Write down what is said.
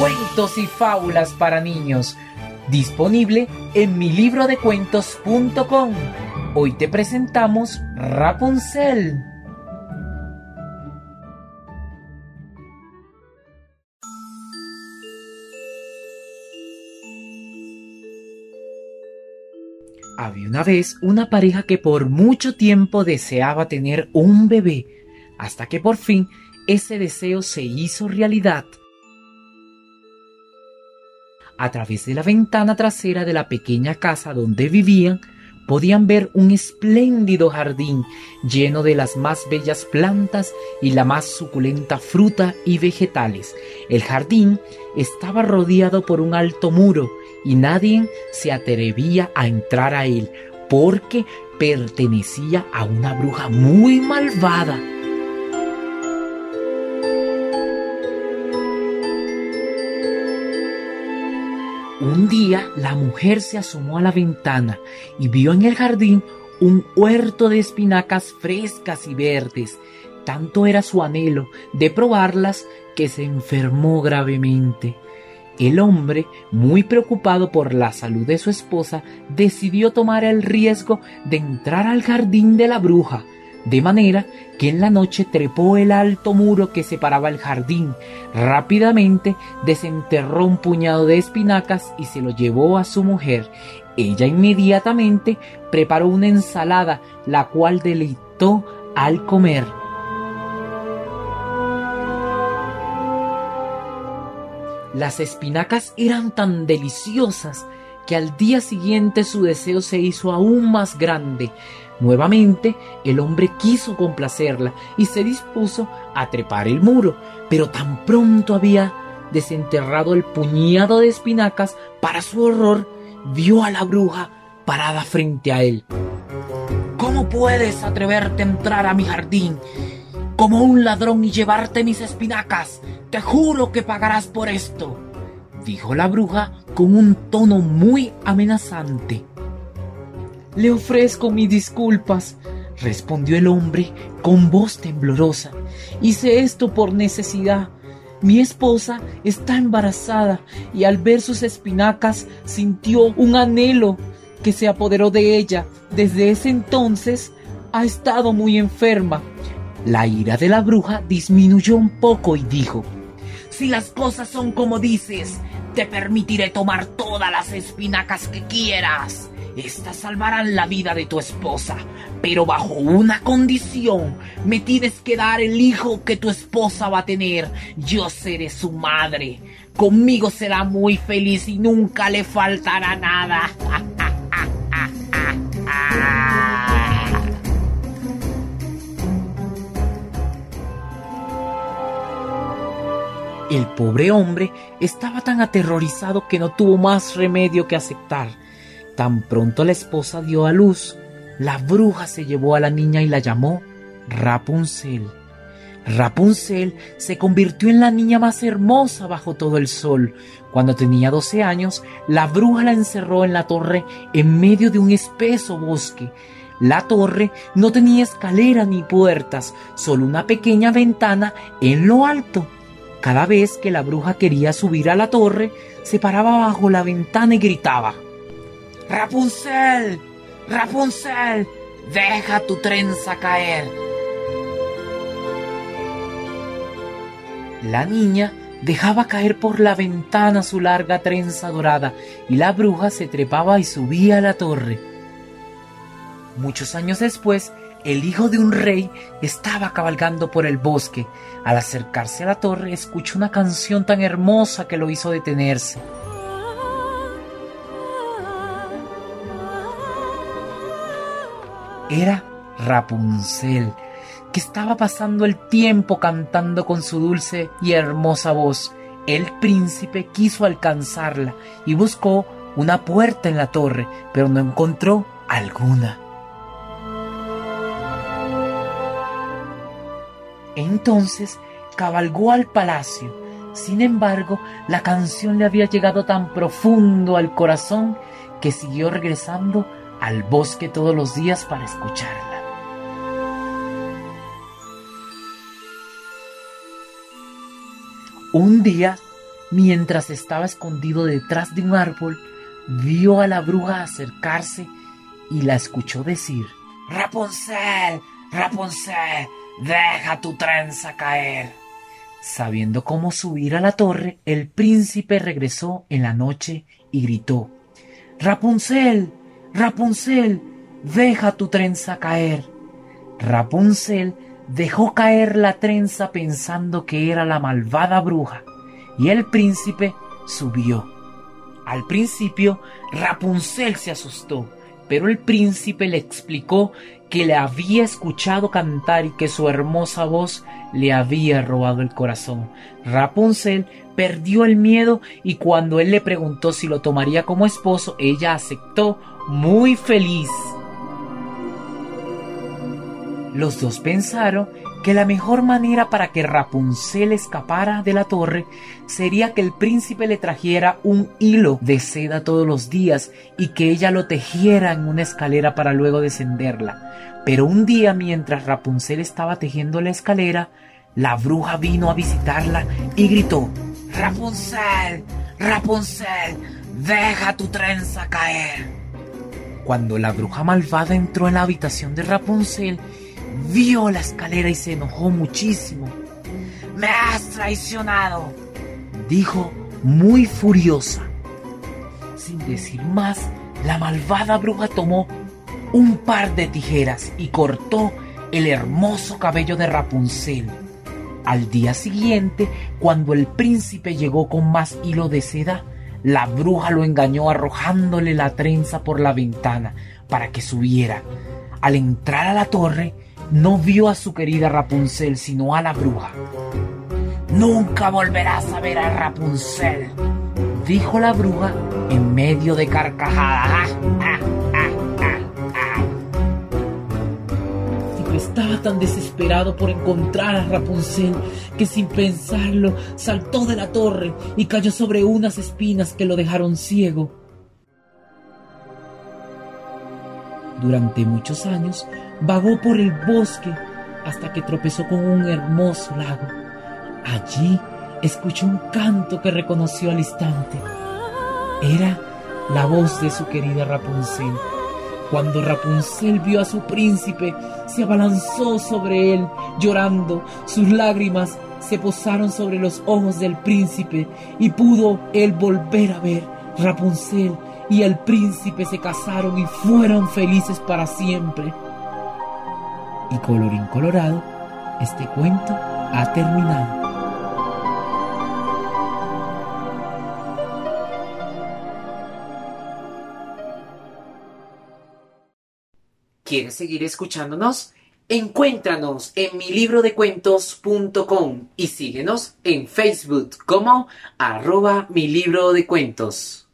Cuentos y fábulas para niños. Disponible en mi libro de cuentos.com. Hoy te presentamos Rapunzel. Había una vez una pareja que por mucho tiempo deseaba tener un bebé, hasta que por fin ese deseo se hizo realidad. A través de la ventana trasera de la pequeña casa donde vivían, podían ver un espléndido jardín lleno de las más bellas plantas y la más suculenta fruta y vegetales. El jardín estaba rodeado por un alto muro y nadie se atrevía a entrar a él porque pertenecía a una bruja muy malvada. Un día la mujer se asomó a la ventana y vio en el jardín un huerto de espinacas frescas y verdes. Tanto era su anhelo de probarlas que se enfermó gravemente. El hombre, muy preocupado por la salud de su esposa, decidió tomar el riesgo de entrar al jardín de la bruja, de manera que en la noche trepó el alto muro que separaba el jardín. Rápidamente desenterró un puñado de espinacas y se lo llevó a su mujer. Ella inmediatamente preparó una ensalada, la cual deleitó al comer. Las espinacas eran tan deliciosas que al día siguiente su deseo se hizo aún más grande. Nuevamente el hombre quiso complacerla y se dispuso a trepar el muro, pero tan pronto había desenterrado el puñado de espinacas, para su horror vio a la bruja parada frente a él. ¿Cómo puedes atreverte a entrar a mi jardín como un ladrón y llevarte mis espinacas? Te juro que pagarás por esto, dijo la bruja con un tono muy amenazante. Le ofrezco mis disculpas, respondió el hombre con voz temblorosa. Hice esto por necesidad. Mi esposa está embarazada y al ver sus espinacas sintió un anhelo que se apoderó de ella. Desde ese entonces ha estado muy enferma. La ira de la bruja disminuyó un poco y dijo, si las cosas son como dices, te permitiré tomar todas las espinacas que quieras. Estas salvarán la vida de tu esposa, pero bajo una condición. Me tienes que dar el hijo que tu esposa va a tener. Yo seré su madre. Conmigo será muy feliz y nunca le faltará nada. El pobre hombre estaba tan aterrorizado que no tuvo más remedio que aceptar. Tan pronto la esposa dio a luz, la bruja se llevó a la niña y la llamó Rapunzel. Rapunzel se convirtió en la niña más hermosa bajo todo el sol. Cuando tenía 12 años, la bruja la encerró en la torre en medio de un espeso bosque. La torre no tenía escalera ni puertas, solo una pequeña ventana en lo alto. Cada vez que la bruja quería subir a la torre, se paraba bajo la ventana y gritaba, Rapunzel, Rapunzel, deja tu trenza caer. La niña dejaba caer por la ventana su larga trenza dorada y la bruja se trepaba y subía a la torre. Muchos años después, el hijo de un rey estaba cabalgando por el bosque. Al acercarse a la torre, escuchó una canción tan hermosa que lo hizo detenerse. Era Rapunzel, que estaba pasando el tiempo cantando con su dulce y hermosa voz. El príncipe quiso alcanzarla y buscó una puerta en la torre, pero no encontró alguna. Entonces cabalgó al palacio. Sin embargo, la canción le había llegado tan profundo al corazón que siguió regresando al bosque todos los días para escucharla. Un día, mientras estaba escondido detrás de un árbol, vio a la bruja acercarse y la escuchó decir, Rapunzel, Rapunzel, deja tu trenza caer. Sabiendo cómo subir a la torre, el príncipe regresó en la noche y gritó, Rapunzel, Rapunzel, deja tu trenza caer. Rapunzel dejó caer la trenza pensando que era la malvada bruja, y el príncipe subió. Al principio, Rapunzel se asustó, pero el príncipe le explicó que le había escuchado cantar y que su hermosa voz le había robado el corazón. Rapunzel perdió el miedo y cuando él le preguntó si lo tomaría como esposo, ella aceptó muy feliz. Los dos pensaron que la mejor manera para que Rapunzel escapara de la torre sería que el príncipe le trajera un hilo de seda todos los días y que ella lo tejiera en una escalera para luego descenderla. Pero un día mientras Rapunzel estaba tejiendo la escalera, la bruja vino a visitarla y gritó, Rapunzel, Rapunzel, deja tu trenza caer. Cuando la bruja malvada entró en la habitación de Rapunzel, vio la escalera y se enojó muchísimo. Me has traicionado, dijo muy furiosa. Sin decir más, la malvada bruja tomó un par de tijeras y cortó el hermoso cabello de Rapunzel. Al día siguiente, cuando el príncipe llegó con más hilo de seda, la bruja lo engañó arrojándole la trenza por la ventana para que subiera. Al entrar a la torre, no vio a su querida Rapunzel, sino a la bruja. Nunca volverás a ver a Rapunzel, dijo la bruja en medio de carcajadas. Estaba tan desesperado por encontrar a Rapunzel que sin pensarlo saltó de la torre y cayó sobre unas espinas que lo dejaron ciego. Durante muchos años vagó por el bosque hasta que tropezó con un hermoso lago. Allí escuchó un canto que reconoció al instante. Era la voz de su querida Rapunzel. Cuando Rapunzel vio a su príncipe, se abalanzó sobre él, llorando. Sus lágrimas se posaron sobre los ojos del príncipe y pudo él volver a ver. Rapunzel y el príncipe se casaron y fueron felices para siempre. Y colorín colorado, este cuento ha terminado. ¿Quieres seguir escuchándonos? Encuéntranos en mi libro de cuentos.com y síguenos en Facebook como arroba mi libro de cuentos.